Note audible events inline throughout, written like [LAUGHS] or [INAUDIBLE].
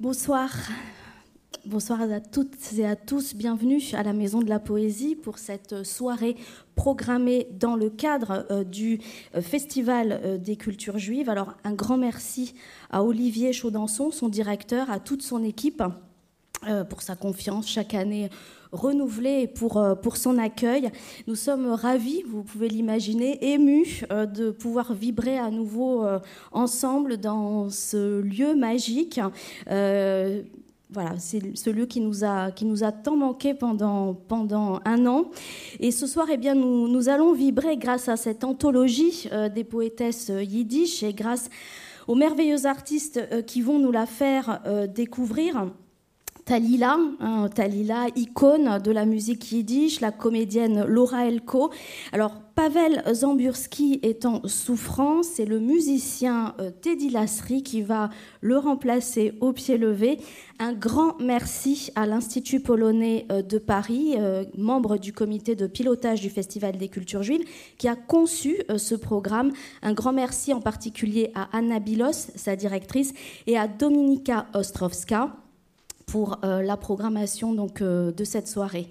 Bonsoir. Bonsoir à toutes et à tous. Bienvenue à la Maison de la Poésie pour cette soirée programmée dans le cadre euh, du euh, Festival euh, des cultures juives. Alors, un grand merci à Olivier Chaudançon, son directeur, à toute son équipe pour sa confiance chaque année renouvelée et pour, son accueil. Nous sommes ravis, vous pouvez l'imaginer, émus de pouvoir vibrer à nouveau ensemble dans ce lieu magique voilà, c'est ce lieu qui nous a, qui nous a tant manqué pendant, pendant un an. Et ce soir, eh bien, nous, nous allons vibrer grâce à cette anthologie euh, des poétesses euh, yiddish et grâce aux merveilleux artistes euh, qui vont nous la faire découvrir. Talila, hein, Talila, icône de la musique yiddish, la comédienne Laura Elko. Alors, Pavel Zamburski est en souffrance, c'est le musicien euh, Teddy Lasry qui va le remplacer au pied levé. Un grand merci à l'Institut polonais euh, de Paris, euh, membre du comité de pilotage du Festival des cultures juives, qui a conçu ce programme. Un grand merci en particulier à Anna Bilos, sa directrice, et à Dominika Ostrovska pour euh, la programmation donc, euh, de cette soirée.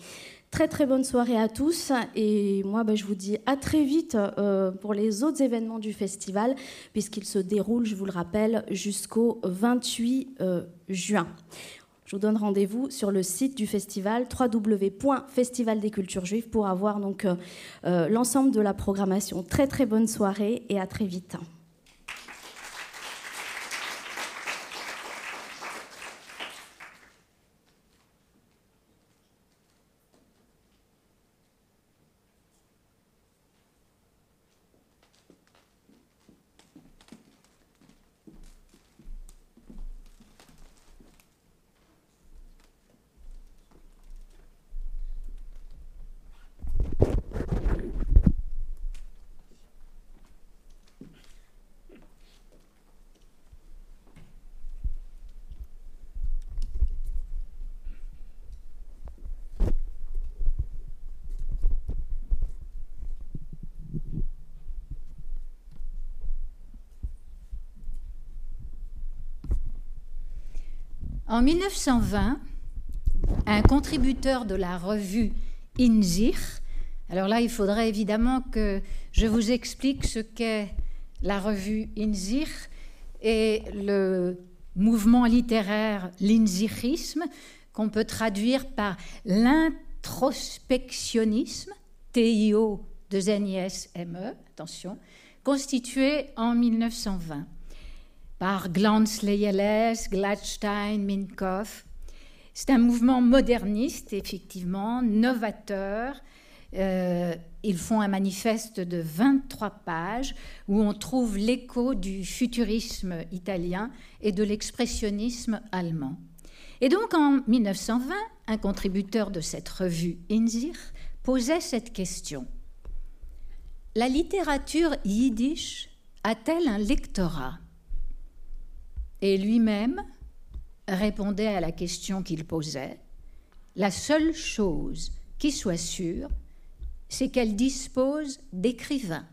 Très très bonne soirée à tous et moi ben, je vous dis à très vite euh, pour les autres événements du festival puisqu'il se déroule, je vous le rappelle, jusqu'au 28 juin. Je vous donne rendez-vous sur le site du festival www.festival des cultures juives pour avoir donc l'ensemble de la programmation. Très très bonne soirée et à très vite. En 1920, un contributeur de la revue Inzir, alors là, il faudrait évidemment que je vous explique ce qu'est la revue Inzir et le mouvement littéraire l'inzirisme, qu'on peut traduire par l'introspectionnisme, T-I-O de N-I-S-M-E, attention, constitué en 1920 par Glanz, Leyeles, Gladstein, Minkoff. C'est un mouvement moderniste, effectivement, novateur. Euh, ils font un manifeste de 23 pages où on trouve l'écho du futurisme italien et de l'expressionnisme allemand. Et donc en 1920, un contributeur de cette revue, Inzir, posait cette question. La littérature yiddish a-t-elle un lectorat? Et lui-même répondait à la question qu'il posait. La seule chose qui soit sûre, c'est qu'elle dispose d'écrivains.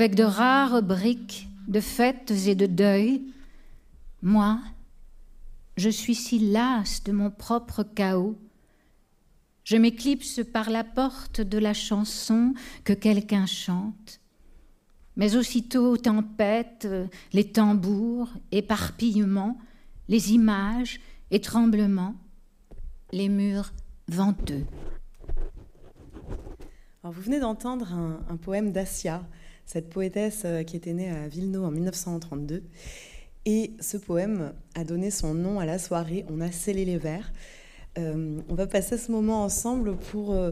Avec de rares briques de fêtes et de deuil. Moi, je suis si lasse de mon propre chaos. Je m'éclipse par la porte de la chanson que quelqu'un chante. Mais aussitôt tempête, les tambours, éparpillement, les images et tremblements, les murs venteux vous venez d'entendre un, poème d'Assia, cette poétesse euh, qui était née à Villeneuve en 1932. Et ce poème a donné son nom à la soirée On a scellé les vers. Euh, on va passer ce moment ensemble pour euh,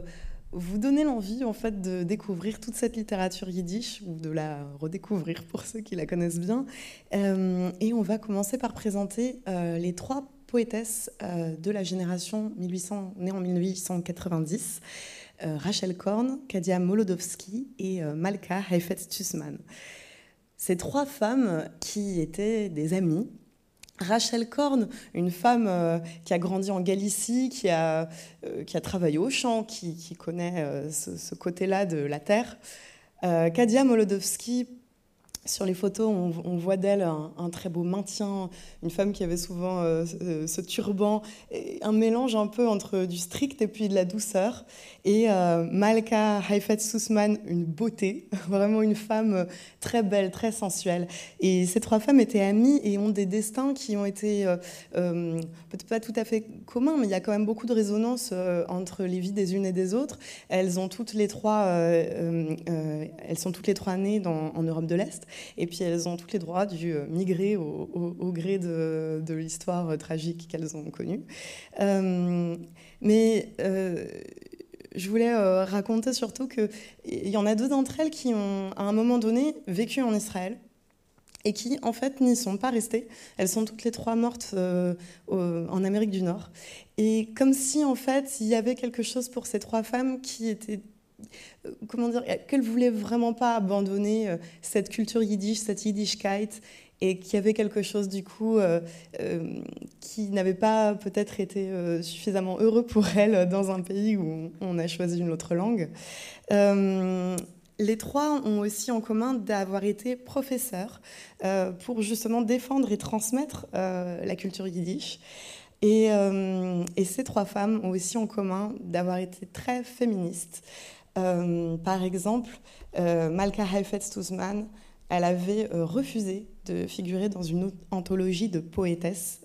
vous donner l'envie en fait de découvrir toute cette littérature yiddish ou de la redécouvrir pour ceux qui la connaissent bien. Et on va commencer par présenter les trois poétesses de la génération 1800, née en 1890. Rachel Korn, Kadia Molodowski et Malka Heifetz-Tussman. Ces trois femmes qui étaient des amies Rachel Korn, une femme euh, qui a grandi en Galicie, qui a, euh, qui a travaillé au champ, qui, connaît euh, ce, ce côté-là de la terre. Kadia Molodowski, sur les photos, on, voit d'elle un, très beau maintien, une femme qui avait souvent euh, ce, turban, un mélange un peu entre du strict et puis de la douceur. Et euh, Malka Haifet Sussman, une beauté, [LAUGHS] vraiment une femme très belle, très sensuelle. Et ces trois femmes étaient amies et ont des destins qui ont été euh, peut-être pas tout à fait communs, mais il y a quand même beaucoup de résonance entre les vies des unes et des autres. Elles ont toutes les trois, elles sont toutes les trois nées en Europe de l'Est. Et puis elles ont tous les droits dû euh, migrer au, gré de, l'histoire euh, tragique qu'elles ont connue. Euh, mais je voulais raconter surtout qu'il y en a deux d'entre elles qui ont, à un moment donné, vécu en Israël et qui, en fait, n'y sont pas restées. Elles sont toutes les trois mortes en Amérique du Nord. Et comme si, en fait, il y avait quelque chose pour ces trois femmes qui était comment dire, qu'elle voulait vraiment pas abandonner euh, cette culture yiddish, cette yiddishkeit, et qu'il y avait quelque chose du coup euh, qui n'avait pas peut-être été suffisamment heureux pour elle dans un pays où on a choisi une autre langue. les trois ont aussi en commun d'avoir été professeurs pour justement défendre et transmettre la culture yiddish. Et, ces trois femmes ont aussi en commun d'avoir été très féministes. Euh, par exemple, euh, Malka Heifetz-Tuzman, elle avait euh, refusé de figurer dans une anthologie de poétesses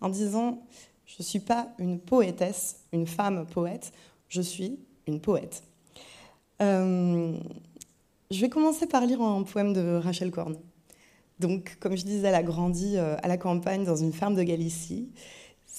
en disant Je ne suis pas une poétesse, une femme poète, je suis une poète. je vais commencer par lire un poème de Rachel Korn. Donc, comme je disais, elle a grandi à la campagne dans une ferme de Galicie.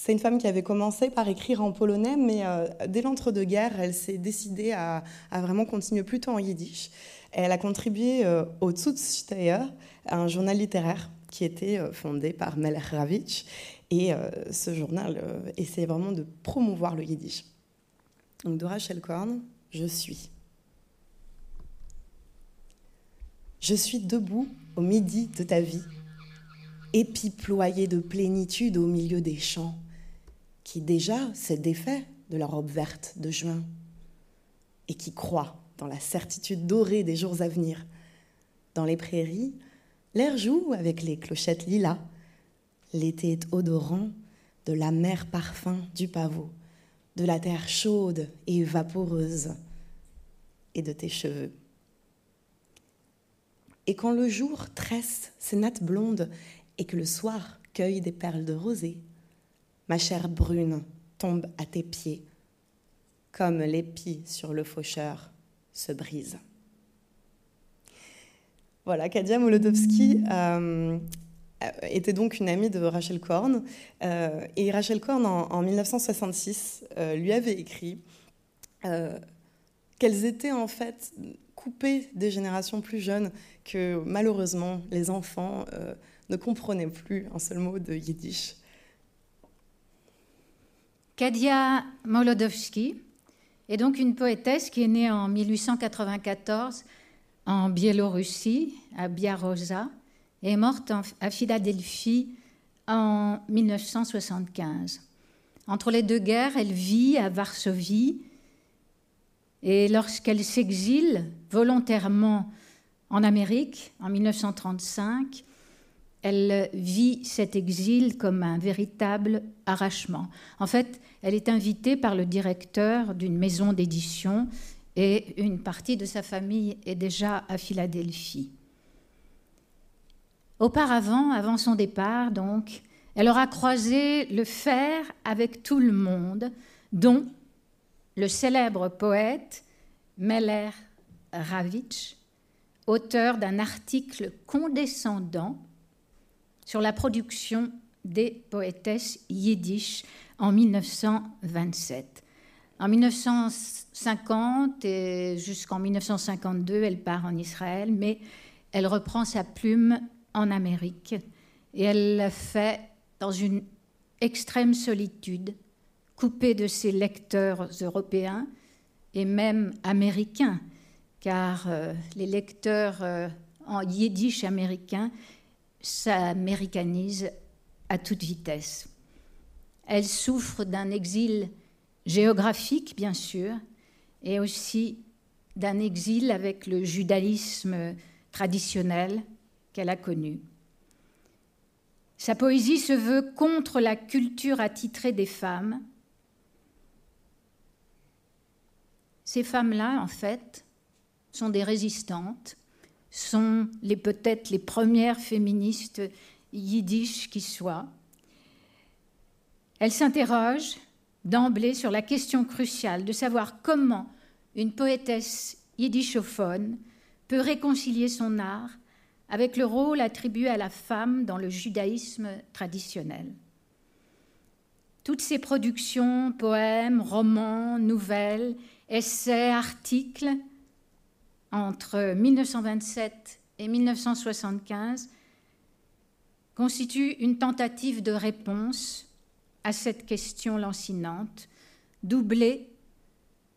C'est une femme qui avait commencé par écrire en polonais, mais euh, dès l'entre-deux-guerres, elle s'est décidée à, vraiment continuer plutôt en yiddish. Elle a contribué euh, au Zutzsteier, un journal littéraire qui était euh, fondé par Melech Ravitch. Et ce journal essayait vraiment de promouvoir le yiddish. Donc de Rachel Korn, je suis. Je suis debout au midi de ta vie, épi ployé de plénitude au milieu des champs qui déjà s'est défait de la robe verte de juin et qui croit dans la certitude dorée des jours à venir. Dans les prairies, l'air joue avec les clochettes lilas. L'été est odorant de la mer parfum du pavot, de la terre chaude et vaporeuse et de tes cheveux. Et quand le jour tresse ses nattes blondes et que le soir cueille des perles de rosée, ma chair brune tombe à tes pieds, comme l'épi sur le faucheur se brise. Voilà, Kadia Molodowski euh, était donc une amie de Rachel Korn. Euh, et Rachel Korn, en, 1966, euh, lui avait écrit qu'elles étaient en fait coupées des générations plus jeunes, que malheureusement les enfants ne comprenaient plus un seul mot de yiddish. Kadia Molodowski est donc une poétesse qui est née en 1894 en Biélorussie, à Biaroza, et est morte à Philadelphie en 1975. Entre les deux guerres, elle vit à Varsovie et lorsqu'elle s'exile volontairement en Amérique en 1935, elle vit cet exil comme un véritable arrachement. En fait, elle est invitée par le directeur d'une maison d'édition et une partie de sa famille est déjà à Philadelphie. Auparavant, avant son départ, donc, elle aura croisé le fer avec tout le monde, dont le célèbre poète Meller Ravitch, auteur d'un article condescendant sur la production des poétesses yiddish en 1927. En 1950 et jusqu'en 1952, elle part en Israël, mais elle reprend sa plume en Amérique et elle l'a fait dans une extrême solitude, coupée de ses lecteurs européens et même américains, car euh, les lecteurs euh, en yiddish américain s'américanisent à toute vitesse. Elle souffre d'un exil géographique, bien sûr, et aussi d'un exil avec le judaïsme traditionnel qu'elle a connu. Sa poésie se veut contre la culture attitrée des femmes. Ces femmes-là, en fait, sont des résistantes, sont les peut-être les premières féministes yiddish qui soient. Elles s'interrogent d'emblée sur la question cruciale de savoir comment une poétesse yiddishophone peut réconcilier son art avec le rôle attribué à la femme dans le judaïsme traditionnel. Toutes ces productions, poèmes, romans, nouvelles, essais, articles, entre 1927 et 1975, constituent une tentative de réponse à cette question lancinante, doublée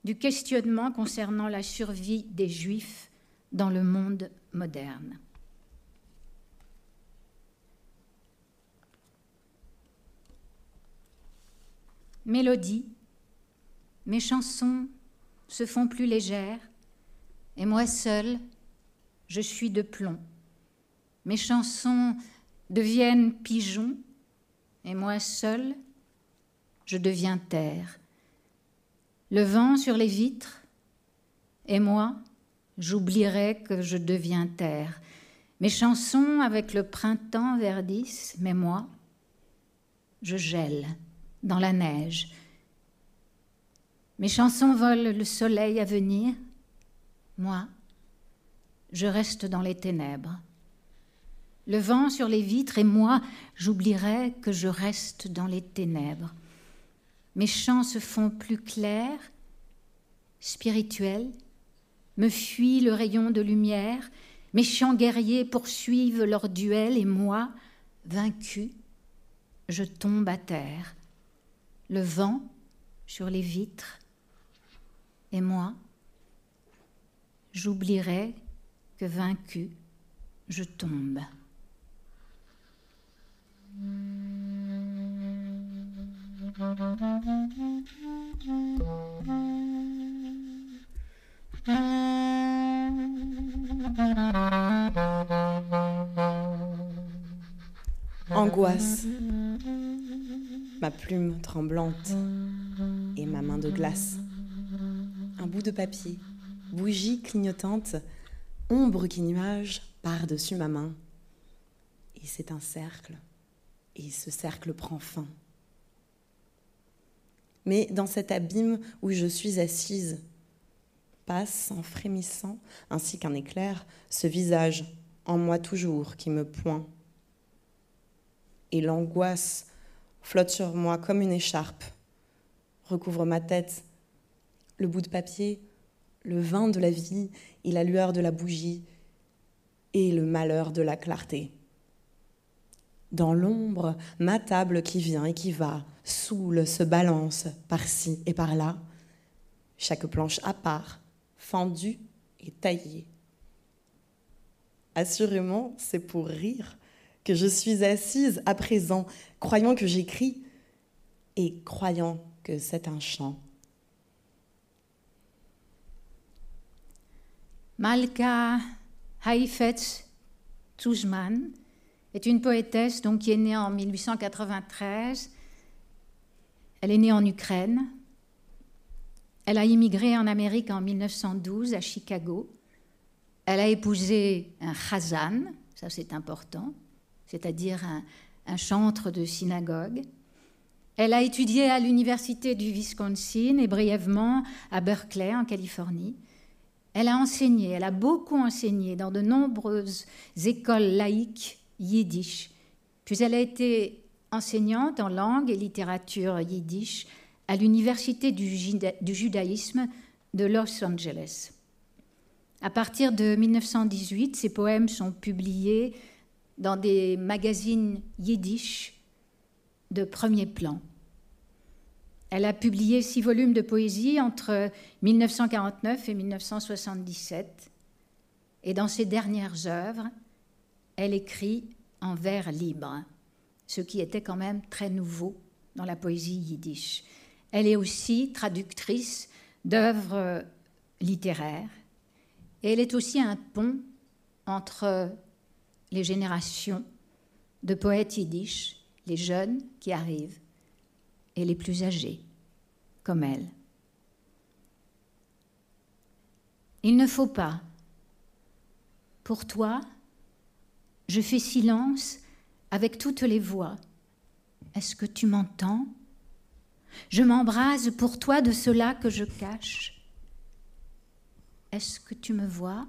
du questionnement concernant la survie des Juifs dans le monde moderne. Mélodie, mes chansons se font plus légères, et moi seule, je suis de plomb. Mes chansons deviennent pigeons, et moi seule, je deviens terre. Le vent sur les vitres, et moi, j'oublierai que je deviens terre. Mes chansons avec le printemps verdissent, mais moi, je gèle dans la neige. Mes chansons volent le soleil à venir, moi, je reste dans les ténèbres. Le vent sur les vitres et moi, j'oublierai que je reste dans les ténèbres. Mes chants se font plus clairs, spirituels, me fuit le rayon de lumière, mes chants guerriers poursuivent leur duel et moi, vaincu, je tombe à terre. Le vent sur les vitres et moi, j'oublierai que vaincu, je tombe. Angoisse, ma plume tremblante et ma main de glace. Un bout de papier, bougie clignotante, ombre qui nuage par-dessus ma main. Et c'est un cercle, et ce cercle prend fin. Mais dans cet abîme où je suis assise, passe en frémissant, ainsi qu'un éclair, ce visage en moi toujours qui me pointe. Et l'angoisse flotte sur moi comme une écharpe, recouvre ma tête, le bout de papier, le vin de la vie et la lueur de la bougie et le malheur de la clarté. Dans l'ombre, ma table qui vient et qui va, saoule, se balance par-ci et par-là, chaque planche à part, fendue et taillée. Assurément, c'est pour rire que je suis assise à présent, croyant que j'écris et croyant que c'est un chant. Malka Haifetz Tuzman est une poétesse donc, qui est née en 1893. Elle est née en Ukraine. Elle a immigré en Amérique en 1912 à Chicago. Elle a épousé un chazan, ça c'est important, c'est-à-dire un, un chantre de synagogue. Elle a étudié à l'université du Wisconsin et brièvement à Berkeley en Californie. Elle a enseigné, elle a beaucoup enseigné dans de nombreuses écoles laïques yiddish. Puis elle a été enseignante en langue et littérature yiddish à l'Université du, judaïsme de Los Angeles. À partir de 1918, ses poèmes sont publiés dans des magazines yiddish de premier plan. Elle a publié six volumes de poésie entre 1949 et 1977. Et dans ses dernières œuvres, elle écrit en vers libre, ce qui était quand même très nouveau dans la poésie yiddish. Elle est aussi traductrice d'œuvres littéraires et elle est aussi un pont entre les générations de poètes yiddish, les jeunes qui arrivent et les plus âgés, comme elle. Il ne faut pas. Pour toi, je fais silence avec toutes les voix. Est-ce que tu m'entends? Je m'embrase pour toi de cela que je cache. Est-ce que tu me vois?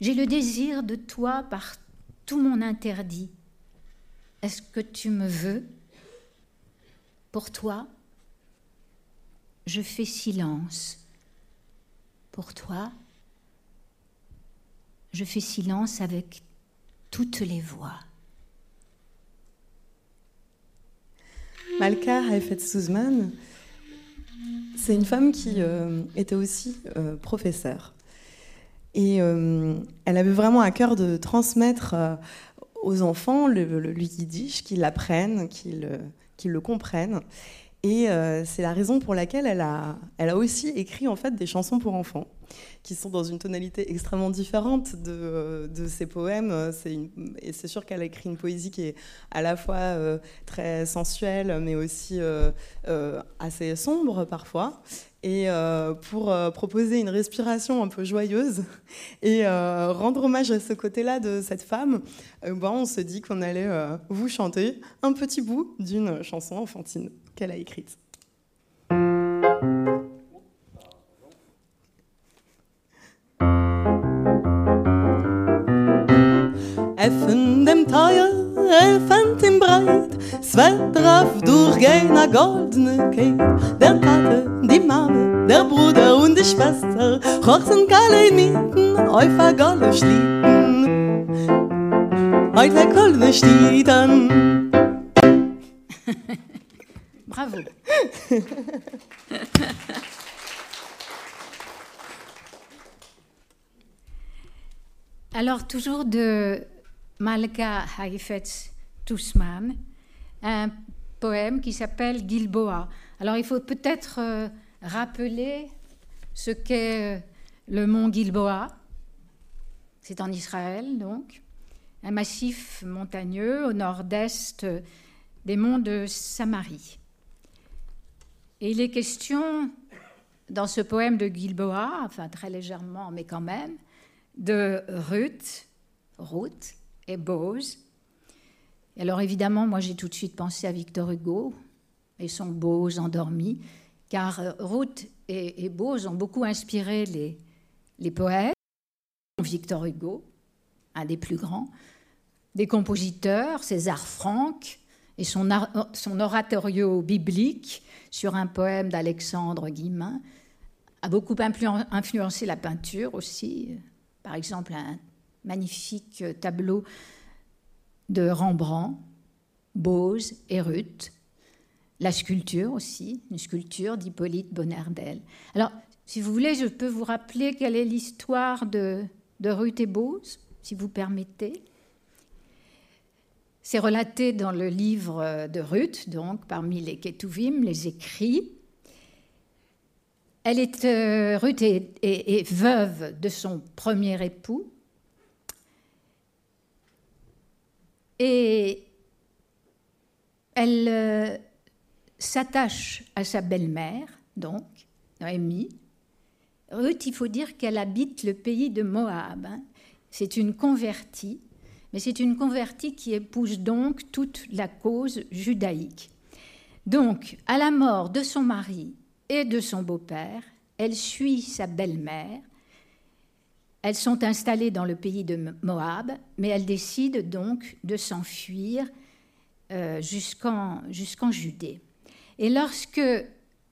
J'ai le désir de toi par tout mon interdit. Est-ce que tu me veux? Pour toi, je fais silence. Pour toi, je fais silence avec toutes les voix. Malka Haifet Souzman, c'est une femme qui euh, était aussi euh, professeure. Et euh, elle avait vraiment à cœur de transmettre aux enfants le, le, yiddish, qu'ils l'apprennent, qu'ils le comprennent. Et c'est la raison pour laquelle elle a, elle a aussi écrit en fait des chansons pour enfants qui sont dans une tonalité extrêmement différente de, de ses poèmes. Une, et c'est sûr qu'elle a écrit une poésie qui est à la fois euh, très sensuelle, mais aussi euh, euh, assez sombre parfois. Et pour proposer une respiration un peu joyeuse [LAUGHS] et rendre hommage à ce côté-là de cette femme, ben, on se dit qu'on allait vous chanter un petit bout d'une chanson enfantine qu'elle a écrite. Drauf durchgehen a goldene Kate. Der Tate, die Mame, der Bruder und die Schwester, hochsen alle in Mieten, auf a golle Schlitten. Heut le goldene Schlitten. [LAUGHS] Bravo. [LAUGHS] Alors, toujours de Malka Haifetz Tussman, un poème qui s'appelle Gilboa. Alors il faut peut-être euh, rappeler ce qu'est euh, le mont Gilboa. C'est en Israël, donc, un massif montagneux au nord-est des monts de Samarie. Et il est question, dans ce poème de Gilboa, enfin très légèrement, mais quand même, de Ruth, Ruth, et Bose. Alors évidemment, moi j'ai tout de suite pensé à Victor Hugo et son Bose endormi, car euh, Ruth et, Bose ont beaucoup inspiré les, les poètes. Victor Hugo, un des plus grands, des compositeurs, César Franck, et son, son oratorio biblique sur un poème d'Alexandre Guillemin a beaucoup influencé la peinture aussi. Par exemple, un magnifique tableau de Rembrandt, Bose et Ruth. La sculpture aussi, une sculpture d'Hippolyte Bonardel. Alors, si vous voulez, je peux vous rappeler quelle est l'histoire de, de Ruth et Bose, si vous permettez. C'est relaté dans le livre de Ruth, donc parmi les Ketuvim, les écrits. Elle est, euh, Ruth est, veuve de son premier époux, Et elle euh, s'attache à sa belle-mère, donc, Noémie. Ruth, il faut dire qu'elle habite le pays de Moab. Hein. C'est une convertie, mais c'est une convertie qui épouse donc toute la cause judaïque. Donc, à la mort de son mari et de son beau-père, elle suit sa belle-mère elles sont installées dans le pays de Moab, mais elles décident donc de s'enfuir euh, jusqu'en Judée. Et lorsque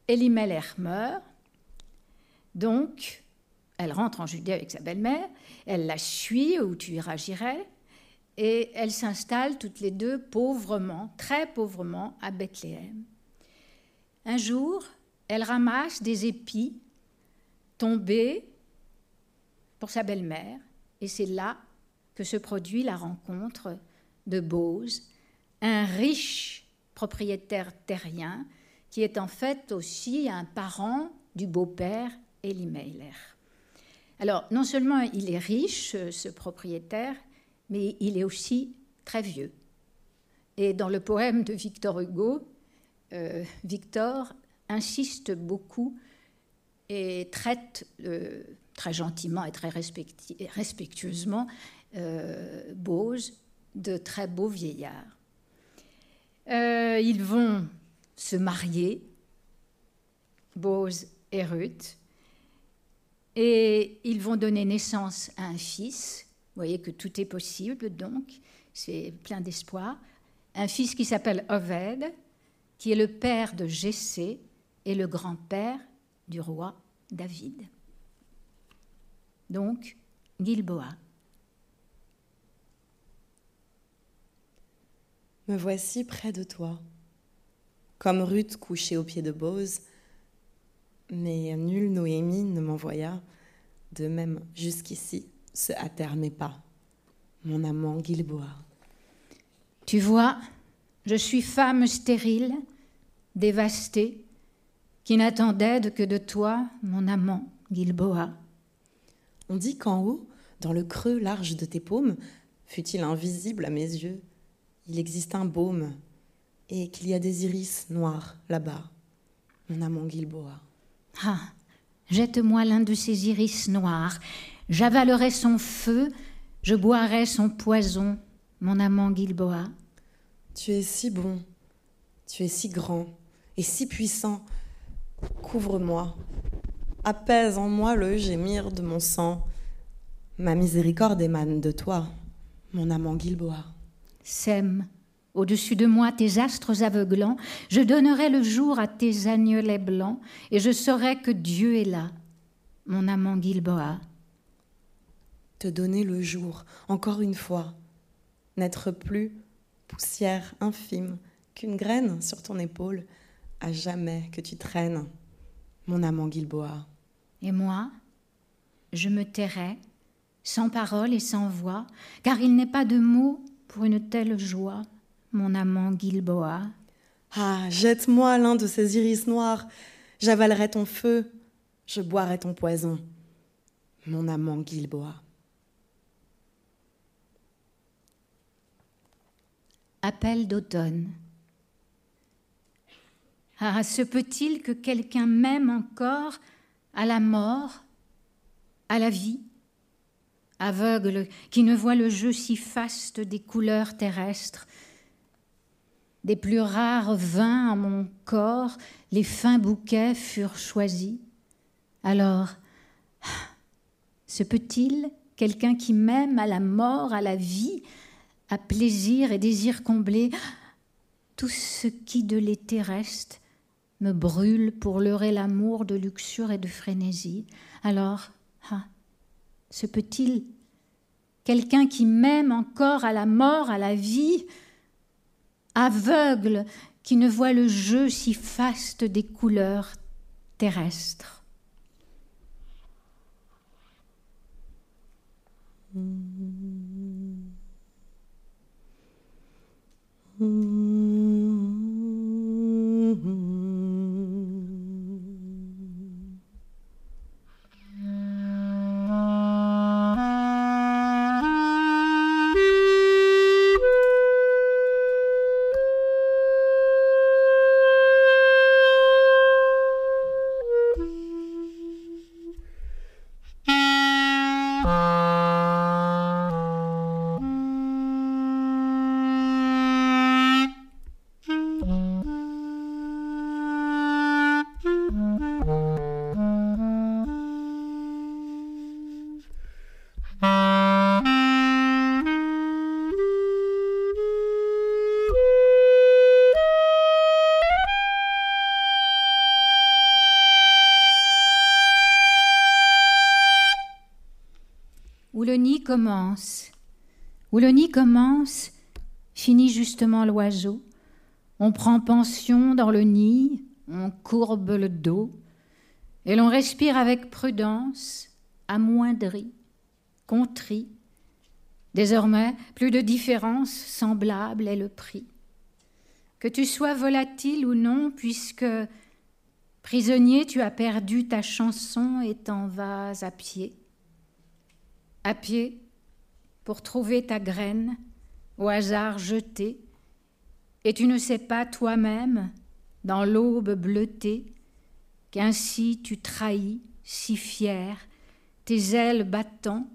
Elimelech meurt, donc, elle rentre en Judée avec sa belle-mère, elle la suit où tu iras, j'irai, et elles s'installent toutes les deux pauvrement, très pauvrement, à Bethléem. Un jour, elle ramasse des épis tombés sa belle-mère, et c'est là que se produit la rencontre de Bose, un riche propriétaire terrien qui est en fait aussi un parent du beau-père Elimelech. Alors, non seulement il est riche, ce propriétaire, mais il est aussi très vieux. Et dans le poème de Victor Hugo, euh, Victor insiste beaucoup et traite euh, très gentiment et très respectueusement euh, Bose de très beaux vieillards. ils vont se marier, Bose et Ruth, et ils vont donner naissance à un fils. Vous voyez que tout est possible, donc c'est plein d'espoir. Un fils qui s'appelle Oved, qui est le père de Jessé et le grand-père du roi David. Donc, Gilboa. Me voici près de toi, comme Ruth couchée au pied de Bose, mais nulle Noémie ne m'envoya, de même jusqu'ici se hâtèrent mes pas, mon amant Gilboa. Tu vois, je suis femme stérile, dévastée, qui n'attend d'aide que de toi, mon amant Gilboa. On dit qu'en haut, dans le creux large de tes paumes, fut-il invisible à mes yeux, il existe un baume, et qu'il y a des iris noirs là-bas, mon amant Gilboa. Ah, jette-moi l'un de ces iris noirs, j'avalerai son feu, je boirai son poison, mon amant Gilboa. Tu es si bon, tu es si grand et si puissant. Couvre-moi, apaise en moi le gémir de mon sang. Ma miséricorde émane de toi, mon amant Gilboa. Sème au-dessus de moi tes astres aveuglants, je donnerai le jour à tes agnelets blancs, et je saurai que Dieu est là, mon amant Gilboa. Te donner le jour, encore une fois, n'être plus poussière infime qu'une graine sur ton épaule, à jamais que tu traînes, mon amant Gilboa. Et moi, je me tairai, sans parole et sans voix, car il n'est pas de mots pour une telle joie mon amant Gilboa. Ah, jette-moi l'un de ces iris noirs, j'avalerai ton feu, je boirai ton poison, mon amant Gilboa. Appel d'automne. Ah, se peut-il que quelqu'un m'aime encore à la mort, à la vie Aveugle, qui ne voit le jeu si faste des couleurs terrestres, des plus rares vins en mon corps, les fins bouquets furent choisis. Alors, se peut-il quelqu'un qui m'aime à la mort, à la vie, à plaisir et désir comblé, tout ce qui de l'été reste me brûle pour leurrer l'amour de luxure et de frénésie. Alors, ah, se peut-il quelqu'un qui m'aime encore à la mort, à la vie, aveugle, qui ne voit le jeu si faste des couleurs terrestres? Hmm. Commence. Où le nid commence, finit justement l'oiseau. On prend pension dans le nid, on courbe le dos, et l'on respire avec prudence, amoindri, contrit. Désormais, plus de différence semblable est le prix. Que tu sois volatile ou non, puisque prisonnier, tu as perdu ta chanson et t'en vas à pied. À pied, pour trouver ta graine, au hasard jetée, et tu ne sais pas toi-même, dans l'aube bleutée, qu'ainsi tu trahis, si fier, tes ailes battant,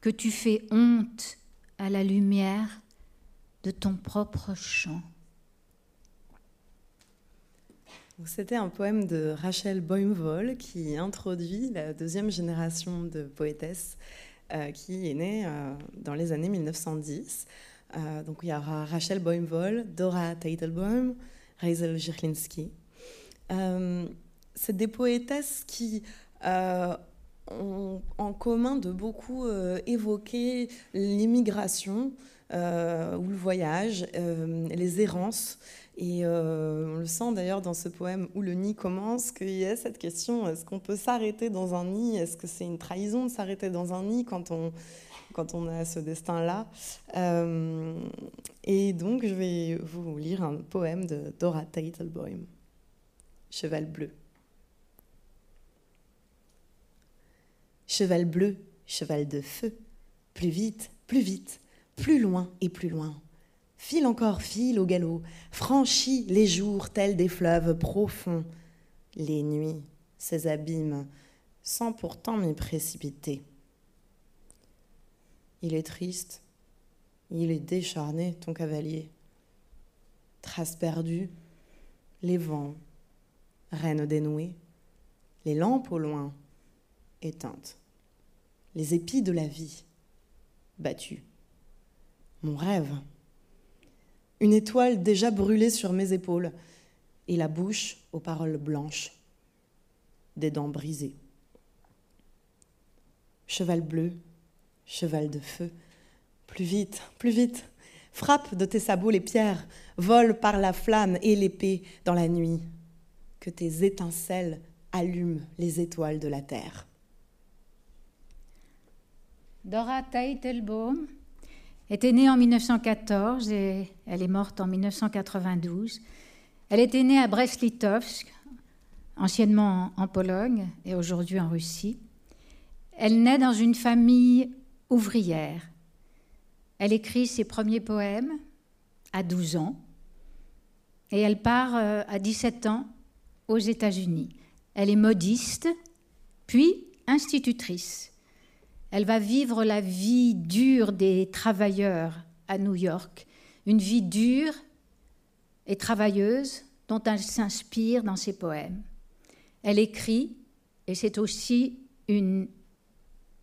que tu fais honte à la lumière de ton propre chant. C'était un poème de Rachel Boimvol qui introduit la deuxième génération de poétesses qui est née euh, dans les années 1910. Euh, donc il y aura Rachel Boimvol, Dora Teitelbaum, Reisel Jirlinski. C'est des poétesses qui ont en commun de beaucoup évoquer l'immigration ou le voyage, les errances. Et euh, on le sent d'ailleurs dans ce poème où le nid commence, qu'il y a cette question, est-ce qu'on peut s'arrêter dans un nid? Est-ce que c'est une trahison de s'arrêter dans un nid quand on, quand on a ce destin-là? Euh, Et donc je vais vous lire un poème de Dora Teitelbaum, Cheval bleu. Cheval bleu, cheval de feu, plus vite, plus vite, plus loin et plus loin File encore, file au galop, franchis les jours tels des fleuves profonds, les nuits, ces abîmes, sans pourtant m'y précipiter. Il est triste, il est décharné, ton cavalier. Traces perdues, les vents, reines dénouées, les lampes au loin, éteintes, les épis de la vie, battus. Mon rêve, une étoile déjà brûlée sur mes épaules, et la bouche aux paroles blanches, des dents brisées. Cheval bleu, cheval de feu, plus vite, plus vite, frappe de tes sabots les pierres, vole par la flamme et l'épée dans la nuit, que tes étincelles allument les étoiles de la terre. Dora Teitelbaum était née en 1914 et elle est morte en 1992. Elle était née à Brest-Litovsk, anciennement en Pologne et aujourd'hui en Russie. Elle naît dans une famille ouvrière. Elle écrit ses premiers poèmes à 12 ans et elle part euh, à 17 ans aux États-Unis. Elle est modiste, puis institutrice. Elle va vivre la vie dure des travailleurs à New York, une vie dure et travailleuse dont elle s'inspire dans ses poèmes. Elle écrit, et c'est aussi une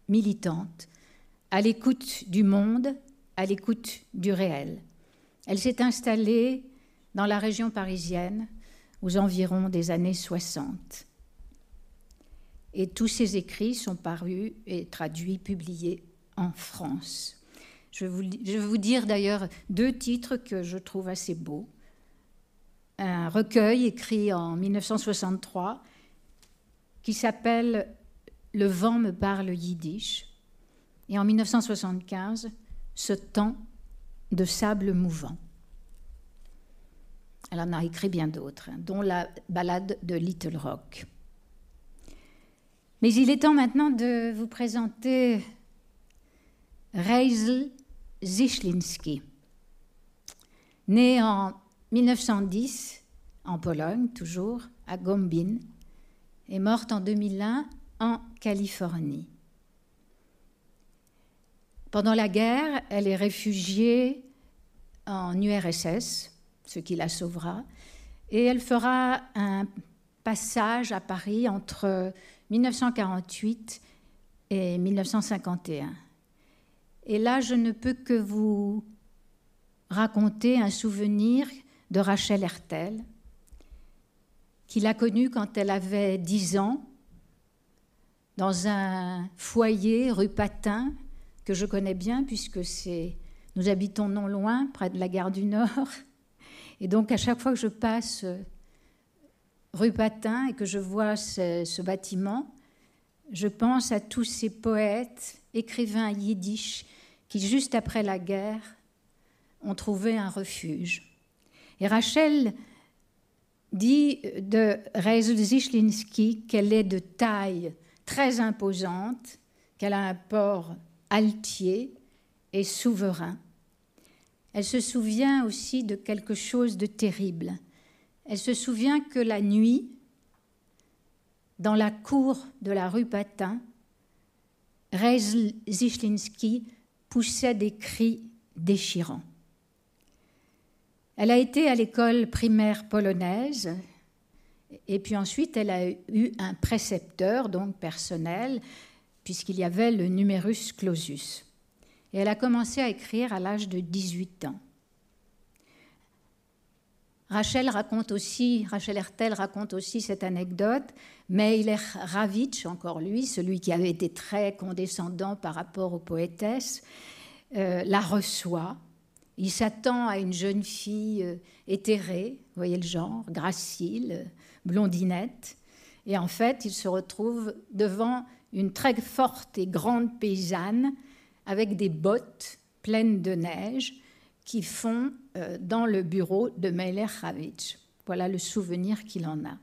militante, à l'écoute du monde, à l'écoute du réel. Elle s'est installée dans la région parisienne aux environs des années 60. Et tous ses écrits sont parus et traduits, publiés en France. Je vais vous, dire d'ailleurs deux titres que je trouve assez beaux. Un recueil écrit en 1963 qui s'appelle Le vent me parle yiddish. Et en 1975, Ce temps de sable mouvant. Elle en a écrit bien d'autres, hein, dont la ballade de Little Rock. Mais il est temps maintenant de vous présenter Reisel Zichlinski. Né en 1910 en Pologne, toujours, à Gombin, et morte en 2001 en Californie. Pendant la guerre, elle est réfugiée en URSS, ce qui la sauvera, et elle fera un passage à Paris entre 1948 et 1951. Et là, je ne peux que vous raconter un souvenir de Rachel Hertel, qu'il a connu quand elle avait 10 ans, dans un foyer rue Patin, que je connais bien puisque nous habitons non loin, près de la gare du Nord. Et donc à chaque fois que je passe rue Patin et que je vois ce, bâtiment, je pense à tous ces poètes, écrivains yiddish qui, juste après la guerre, ont trouvé un refuge. Et Rachel dit de Reisel Zichlinski qu'elle est de taille très imposante, qu'elle a un port altier et souverain. Elle se souvient aussi de quelque chose de terrible. Elle se souvient que la nuit, dans la cour de la rue Patin, Reisel Zichlinski poussait des cris déchirants. Elle a été à l'école primaire polonaise et puis ensuite elle a eu un précepteur, donc personnel, puisqu'il y avait le numerus clausus. Et elle a commencé à écrire à l'âge de 18 ans. Rachel raconte aussi, Rachel Hertel raconte aussi cette anecdote, est Ravitch, encore lui, celui qui avait été très condescendant par rapport aux poétesses, euh, la reçoit. Il s'attend à une jeune fille euh, éthérée, vous voyez le genre, gracile, blondinette, et en fait, il se retrouve devant une très forte et grande paysanne avec des bottes pleines de neige qui font dans le bureau de Meiler Ravitch. Voilà le souvenir qu'il en a.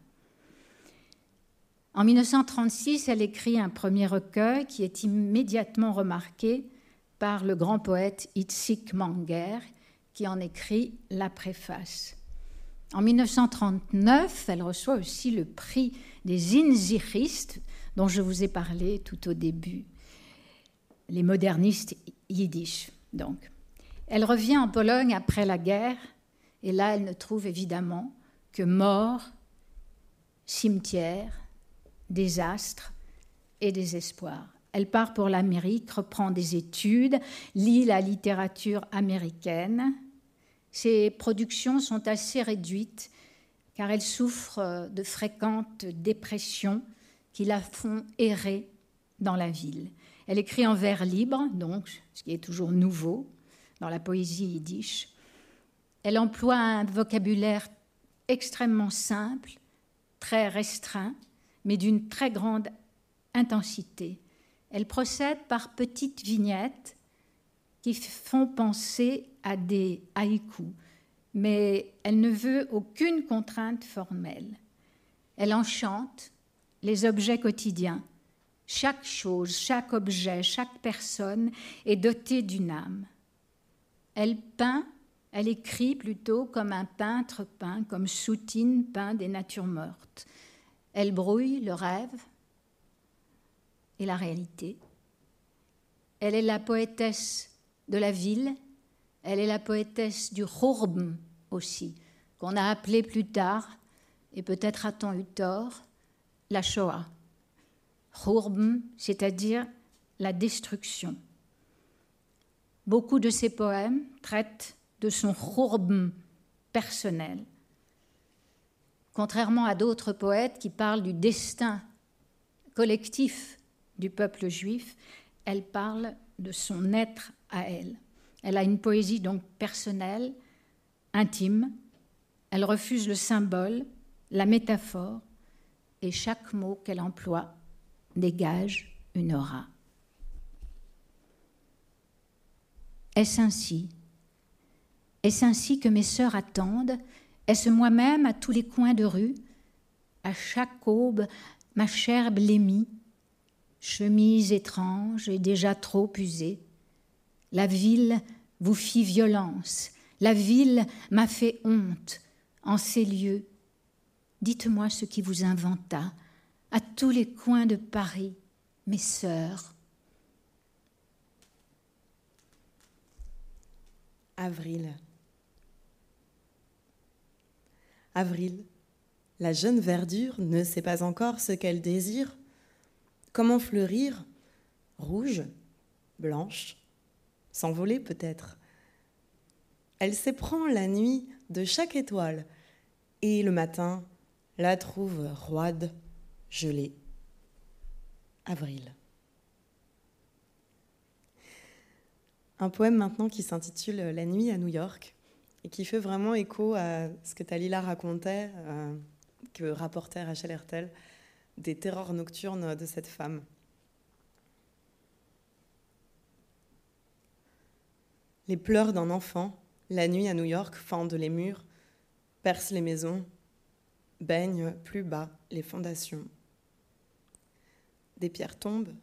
En 1936, elle écrit un premier recueil qui est immédiatement remarqué par le grand poète Itzik Manger, qui en écrit la préface. En 1939, elle reçoit aussi le prix des Inzichistes, dont je vous ai parlé tout au début, les modernistes yiddish. Donc, elle revient en Pologne après la guerre, et là, elle ne trouve évidemment que mort, cimetière, désastre et désespoir. Elle part pour l'Amérique, reprend des études, lit la littérature américaine. Ses productions sont assez réduites car elle souffre de fréquentes dépressions qui la font errer dans la ville. Elle écrit en vers libre, donc, ce qui est toujours nouveau dans la poésie yiddish. Elle emploie un vocabulaire extrêmement simple, très restreint, mais d'une très grande intensité. Elle procède par petites vignettes qui font penser à des haïkus, mais elle ne veut aucune contrainte formelle. Elle enchante les objets quotidiens, chaque chose, chaque objet, chaque personne est dotée d'une âme. Elle peint, elle écrit plutôt comme un peintre peint, comme Soutine peint des natures mortes. Elle brouille le rêve et la réalité. Elle est la poétesse de la ville, elle est la poétesse du Hourben aussi, qu'on a appelé plus tard, et peut-être a-t-on eu tort, la Shoah c'est-à-dire la destruction. Beaucoup de ses poèmes traitent de son Hurben personnel. Contrairement à d'autres poètes qui parlent du destin collectif du peuple juif, elle parle de son être à elle. Elle a une poésie donc personnelle, intime. Elle refuse le symbole, la métaphore, et chaque mot qu'elle emploie dégage une aura. Est-ce ainsi? Est-ce ainsi que mes sœurs attendent? Est-ce moi-même à tous les coins de rue? À chaque aube, ma chair blémie, chemise étrange et déjà trop usée. La ville vous fit violence, la ville m'a fait honte en ces lieux. Dites-moi ce qui vous inventa, à tous les coins de Paris, mes sœurs. Avril. Avril, la jeune verdure ne sait pas encore ce qu'elle désire. Comment fleurir? Rouge, blanche, s'envoler peut-être. Elle s'éprend la nuit de chaque étoile et le matin la trouve roide, gelé. Avril. Un poème maintenant qui s'intitule La nuit à New York et qui fait vraiment écho à ce que Talila racontait, euh, que rapportait Rachel Hertel, des terreurs nocturnes de cette femme. Les pleurs d'un enfant, la nuit à New York, fendent les murs, percent les maisons, baignent plus bas les fondations. Des pierres tombent,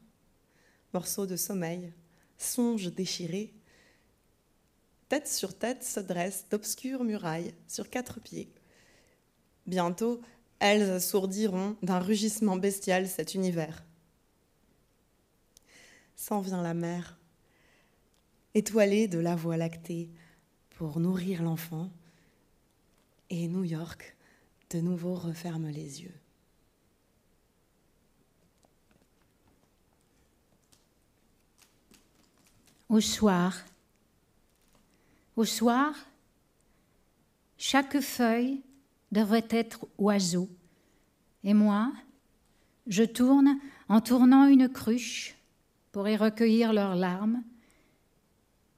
morceaux de sommeil, songes déchirés. Tête sur tête se dressent d'obscures murailles sur quatre pieds. Bientôt, elles assourdiront d'un rugissement bestial cet univers. S'en vient la mer, étoilée de la voie lactée, pour nourrir l'enfant, et New York de nouveau referme les yeux. Au soir, au soir, chaque feuille devrait être oiseau. Et moi, je tourne en tournant une cruche pour y recueillir leurs larmes.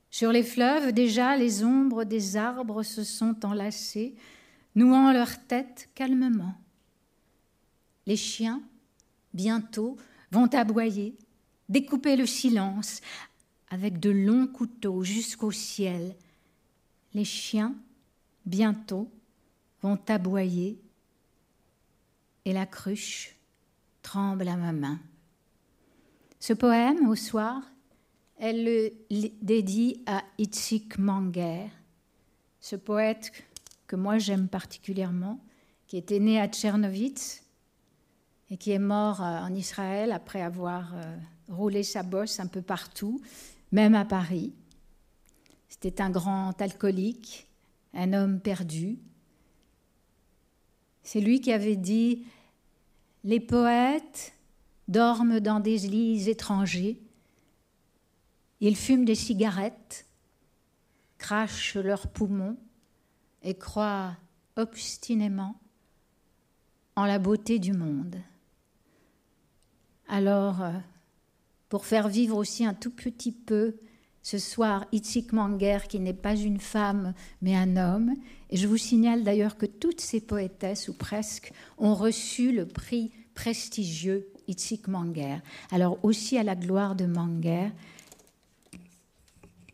Sur les fleuves, déjà, les ombres des arbres se sont enlacées, nouant leurs têtes calmement. Les chiens, bientôt, vont aboyer, découper le silence avec de longs couteaux jusqu'au ciel. Les chiens, bientôt, vont aboyer et la cruche tremble à ma main. Ce poème, au soir, elle le dédie à Itzik Manger, ce poète que moi j'aime particulièrement, qui était né à Tchernovitz et qui est mort euh, en Israël après avoir euh, roulé sa bosse un peu partout, même à Paris. C'était un grand alcoolique, un homme perdu. C'est lui qui avait dit Les poètes dorment dans des lits étrangers, ils fument des cigarettes, crachent leurs poumons et croient obstinément en la beauté du monde. Alors, euh, pour faire vivre aussi un tout petit peu ce soir Itzik Manger, qui n'est pas une femme mais un homme. Et je vous signale d'ailleurs que toutes ces poétesses, ou presque, ont reçu le prix prestigieux Itzik Manger. Alors aussi à la gloire de Manger,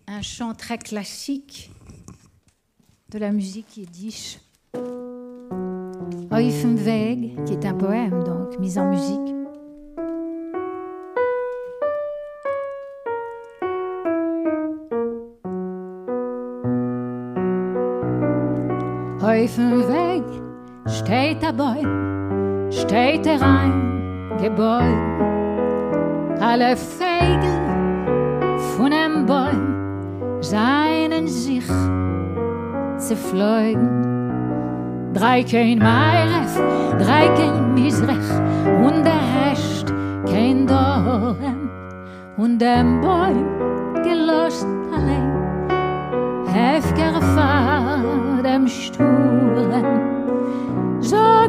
un chant très classique de la musique yiddish. Weg, qui est un poème donc mis en musique. Dem Weg steht der Bäum, steht der ein Gebäude. Alle Vögel von dem Bäum seinen sich zerflogen. Drei kein Meiref, drei kein Misrech und der Rest kein Dorn. Und dem Bäum gelost allein, hefger Fahr dem Stuhlen.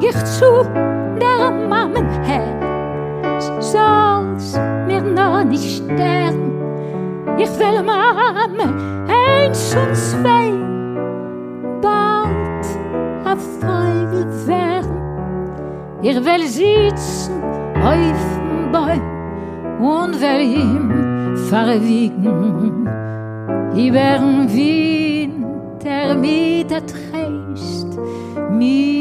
Ich zu der Mammenherz, soll's mir noch nicht sterben. Ich will Mama eins und zwei, bald ein Vogel werden. Ich will sitzen auf dem Bäum und will ihm verwiegen. Ich werde wie der mit der Treist mit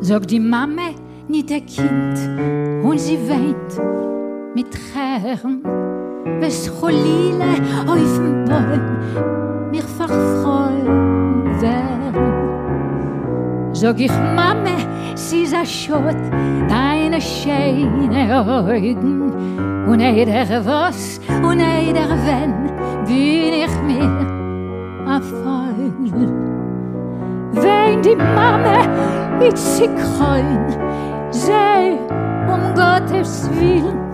Sog die Mame nicht der Kind und sie weint mit Tränen. Wes Cholile auf dem Bäum mich verfreuen werden. Sag ich, Mame, sie ist ein Schott, deine schöne Augen. Und eider was und eider wenn, bin ich mir ein Vogel. Wenn die Mame ich sie kreuen, sei um Gottes Willen,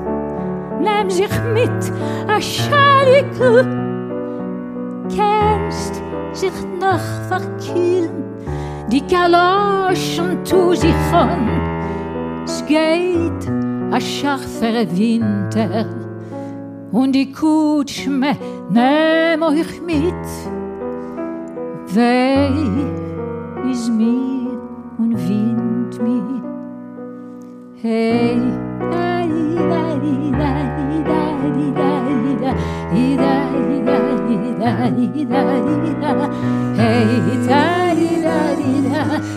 nehmen sich mit a Schalikl. Kennst sich noch verkühlen, die Kaloschen tu sich an. Es geht a scharfer Winter und die Kutschme nehm euch mit. Weh is mir und wind mir. Hey, hey.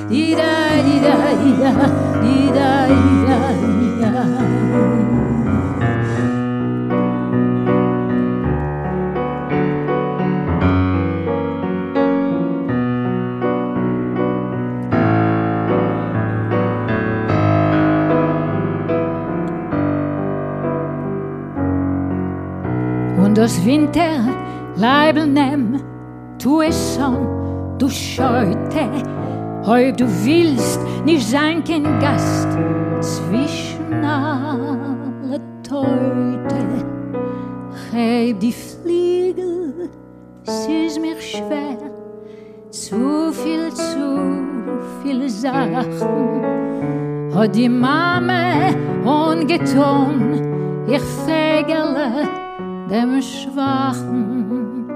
イライライライライライラ das Winter Leibel nimm, tu es an, du scheute, ob du willst nicht sein kein Gast zwischen alle Teute. Heb die Fliegel, es ist mir schwer, zu viel, zu viele Sachen. Hat die Mama ungetan, ich fegele dem Schwachen.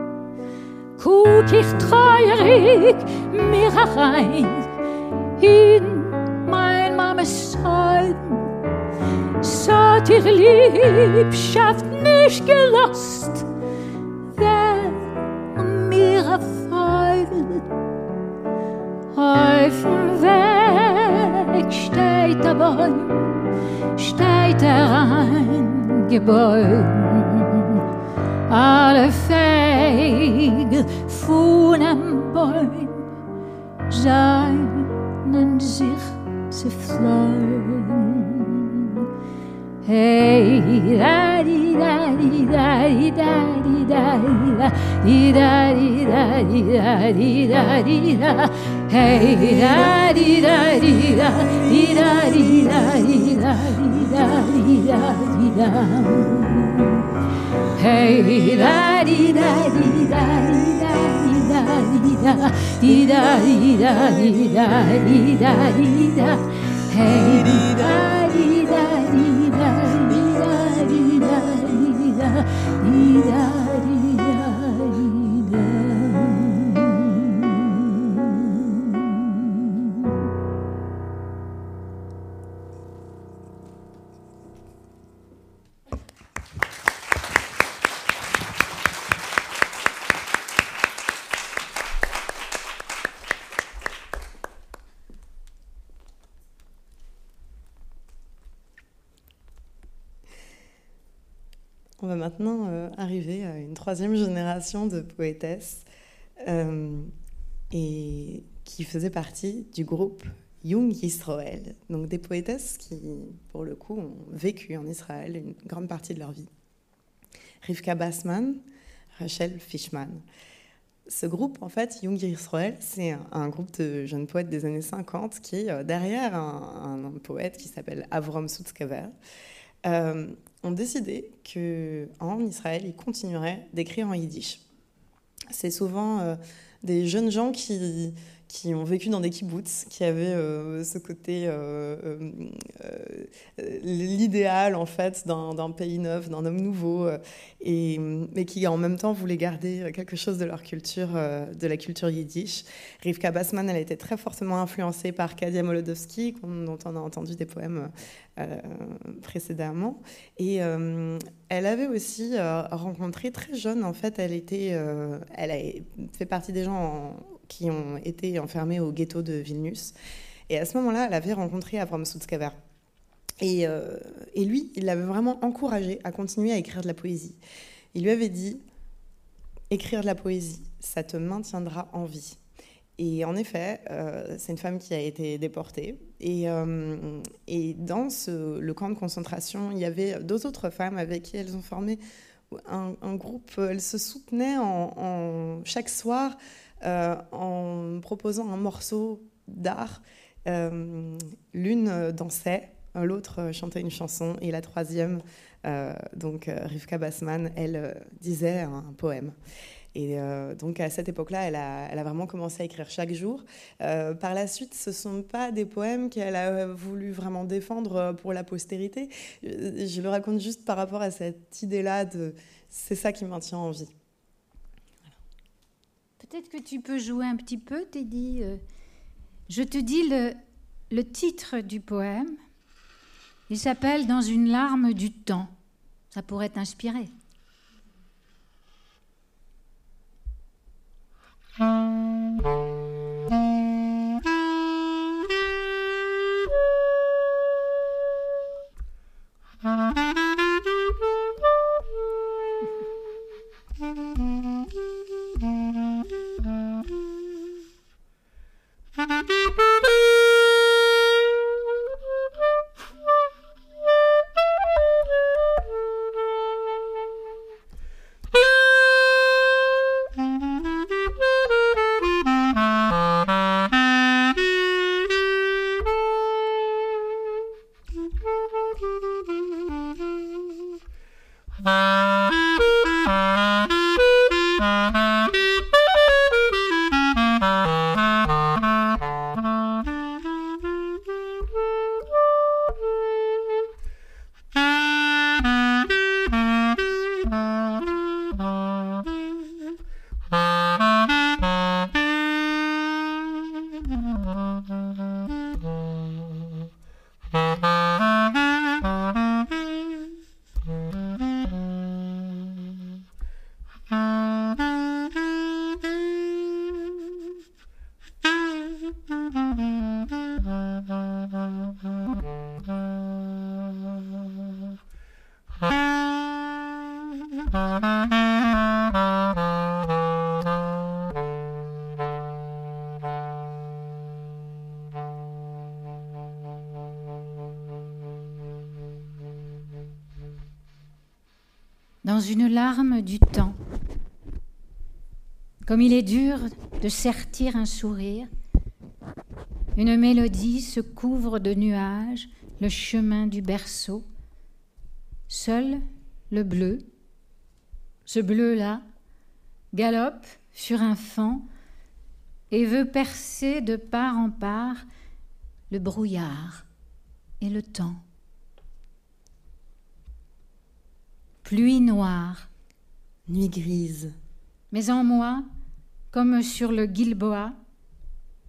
Guck ich treurig mir herein in mein Mames Augen. So ihr Liebschaft nicht gelost, wer mir erfreut. Auf dem Weg steht der Baum, steht er ein Gebäude. Alle Feige von einem Baum seinen sich zu freuen. Hey, da di da di da di da di da di da di da di da di da di da Hey, da di da di da di da di da di da di da di da di da Hey, da di da di da di da di da di da di da di da di da di da di da Hey, di da di da di da di da di da di da di da maintenant euh, à une troisième génération de poétesses euh, et qui faisaient partie du groupe Young Israël, donc des poétesses qui, pour le coup, ont vécu en Israël une grande partie de leur vie. Rivka Bassman, Rachel Fishman. Ce groupe, en fait, Young Israël, c'est un, groupe de jeunes poètes des années 50 qui, euh, derrière un, un poète qui s'appelle Avram Sutzkever, euh, ont décidé qu'en Israël, ils continueraient d'écrire en yiddish. C'est souvent euh, des jeunes gens qui, qui ont vécu dans des kibbutz, qui avaient euh, ce côté, euh, euh, l'idéal en fait d'un pays neuf, d'un homme nouveau, et, mais qui en même temps voulaient garder quelque chose de leur culture, de la culture yiddish. Rivka Bassman, elle a été très fortement influencée par Kadia Molodowski, dont on a entendu des poèmes précédemment. Et elle avait aussi rencontré très jeune, en fait, elle, était, elle a fait partie des gens en- qui ont été enfermés au ghetto de Vilnius. Et à ce moment-là, elle avait rencontré Avram Sutzkever. Et, euh, et lui, il l'avait vraiment encouragée à continuer à écrire de la poésie. Il lui avait dit Écrire de la poésie, ça te maintiendra en vie. Et en effet, euh, c'est une femme qui a été déportée. Et, euh, dans le camp de concentration, il y avait deux autres femmes avec qui elles ont formé un, groupe. Elles se soutenaient en, chaque soir en proposant un morceau d'art L'une dansait, l'autre chantait une chanson et la troisième, donc Rivka Bassman, elle disait un poème. Et euh, donc à cette époque-là, elle a, vraiment commencé à écrire chaque jour. Euh, par la suite, ce ne sont pas des poèmes qu'elle a voulu vraiment défendre euh, pour la postérité. Je le raconte juste par rapport à cette idée-là de c'est ça qui maintient en vie. Peut-être que tu peux jouer un petit peu, Teddy. Je te dis le, le titre du poème. Il s'appelle Dans une larme du temps. Ça pourrait t'inspirer. Dans du temps. Comme il est dur de sertir un sourire, une mélodie se couvre de nuages le chemin du berceau. Seul le bleu, ce bleu-là, galope sur un fond et veut percer de part en part le brouillard et le temps. pluie noire, nuit grise. Mais en moi, comme sur le Gilboa,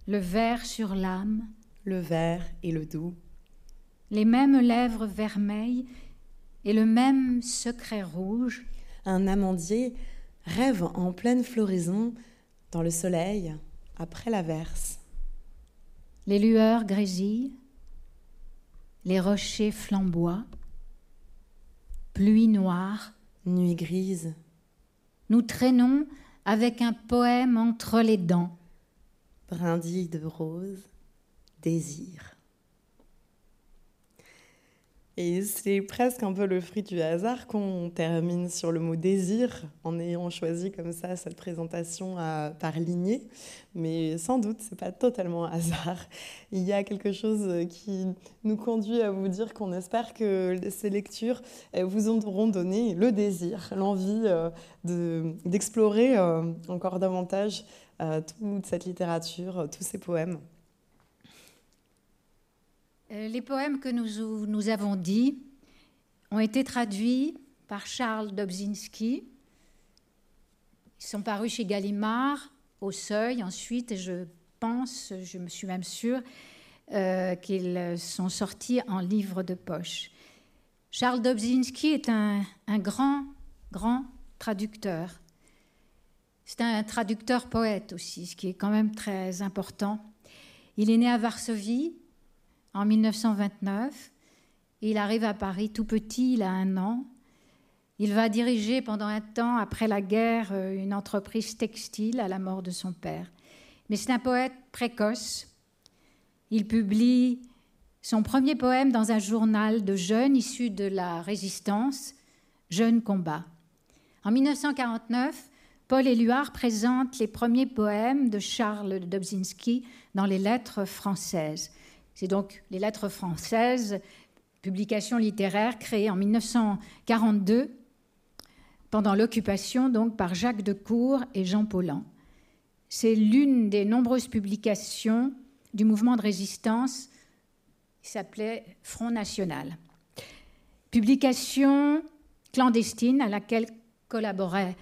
le vert sur l'âme, le vert et le doux, les mêmes lèvres vermeilles et le même secret rouge. Un amandier rêve en pleine floraison dans le soleil après l'averse. Les lueurs grésillent, les rochers flamboient, pluie noire, nuit grise. Nous traînons avec un poème entre les dents. Brindille de rose, désir. Et c'est presque un peu le fruit du hasard qu'on termine sur le mot désir en ayant choisi comme ça cette présentation à, par lignée. Mais sans doute, ce n'est pas totalement [LAUGHS] hasard. Il y a quelque chose qui nous conduit à vous dire qu'on espère que ces lectures vous auront donné le désir, l'envie euh, d'explorer euh, encore davantage euh, toute cette littérature, tous ces poèmes. Euh, les poèmes que nous, nous avons dits ont été traduits par Charles Dobzinski. Ils sont parus chez Gallimard, au Seuil ensuite, et je pense, je me suis même sûre, euh, qu'ils sont sortis en livre de poche. Charles Dobzinski est un, un grand, grand traducteur. C'est un traducteur poète aussi, ce qui est quand même très important. Il est né à Varsovie en 1929. Il arrive à Paris tout petit, il a un an. Il va diriger pendant un temps, après la guerre, euh, une entreprise textile à la mort de son père. Mais c'est un poète précoce. Il publie son premier poème dans un journal de jeunes issus de la résistance, Jeunes Combat. En 1949, Paul Éluard présente les premiers poèmes de Charles Dobzynski dans les lettres françaises. C'est donc les lettres françaises, publication littéraire créée en 1942 pendant l'occupation donc par Jacques Decour et Jean Paulhan. C'est l'une des nombreuses publications du mouvement de résistance qui s'appelait Front National. Publication clandestine à laquelle collaboraient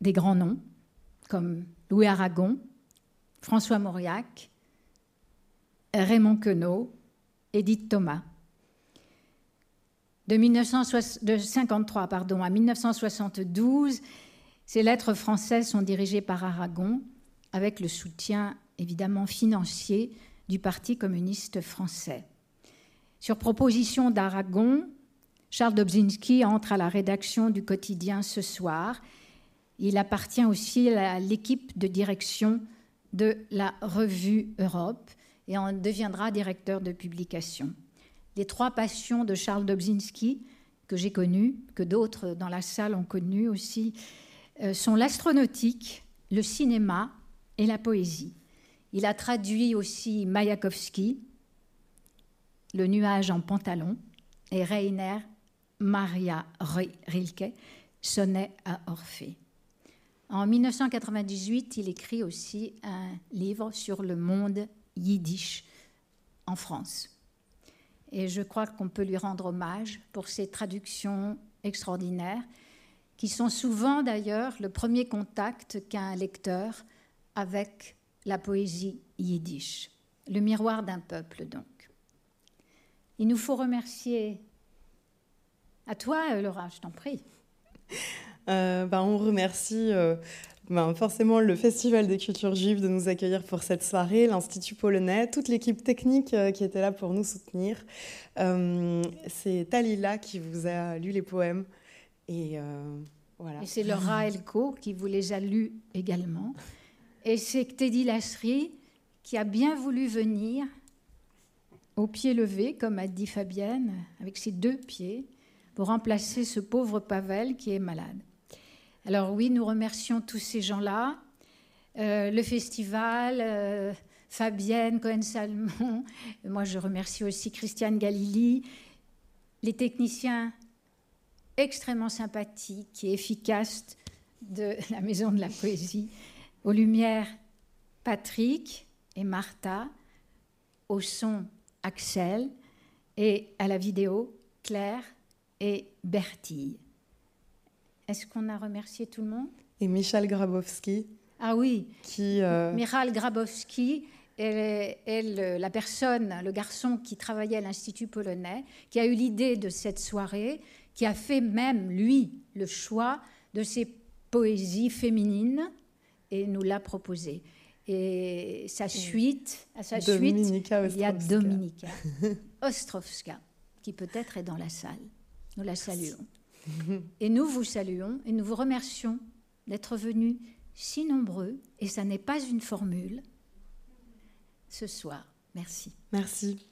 des grands noms comme Louis Aragon, François Mauriac, Raymond Queneau, Edith Thomas. De, 1953 pardon, à 1972, ces lettres françaises sont dirigées par Aragon avec le soutien évidemment financier du Parti communiste français. Sur proposition d'Aragon, Charles Dobzynski entre à la rédaction du quotidien Ce soir. Il appartient aussi à l'équipe de direction de la revue Europe et en deviendra directeur de publication. Les trois passions de Charles Dobzynski, que j'ai connues, que d'autres dans la salle ont connues aussi, euh, sont l'astronautique, le cinéma et la poésie. Il a traduit aussi Mayakovsky, Le nuage en pantalon, et Reiner Maria Rilke, Sonnet à Orphée. En 1998, il écrit aussi un livre sur le monde yiddish en France. Et je crois qu'on peut lui rendre hommage pour ses traductions extraordinaires, qui sont souvent d'ailleurs le premier contact qu'a un lecteur avec la poésie yiddish, le miroir d'un peuple donc. Il nous faut remercier à toi, Laura, je t'en prie. Euh, bah, on remercie euh, ben, forcément le Festival des cultures juives de nous accueillir pour cette soirée, l'Institut Polonais, toute l'équipe technique euh, qui était là pour nous soutenir. c'est Talila qui vous a lu les poèmes. Et voilà. Et c'est Laura Elko qui vous les a lus également. Et c'est Teddy Lasserie qui a bien voulu venir au pied levé, comme a dit Fabienne, avec ses deux pieds, pour remplacer ce pauvre Pavel qui est malade. Alors oui, nous remercions tous ces gens-là, euh, le festival, euh, Fabienne Cohen-Salmon, [LAUGHS] moi je remercie aussi Christiane Galili, les techniciens extrêmement sympathiques et efficaces de [LAUGHS] la Maison de la Poésie, aux lumières Patrick et Martha, au son Axel. Et à la vidéo Claire et Bertille. Est-ce qu'on a remercié tout le monde? Et Michal Grabowski. Ah oui. Qui. Euh... Michal Grabowski est, la personne, le garçon qui travaillait à l'Institut polonais, qui a eu l'idée de cette soirée, qui a fait même, lui, le choix de ces poésies féminines et nous l'a proposé. Et sa suite, à sa suite, il y a Dominika [LAUGHS] Ostrovska, qui peut-être est dans la salle. Nous la saluons. Et nous vous saluons et nous vous remercions d'être venus si nombreux, et ça n'est pas une formule, ce soir. Merci. Merci. Merci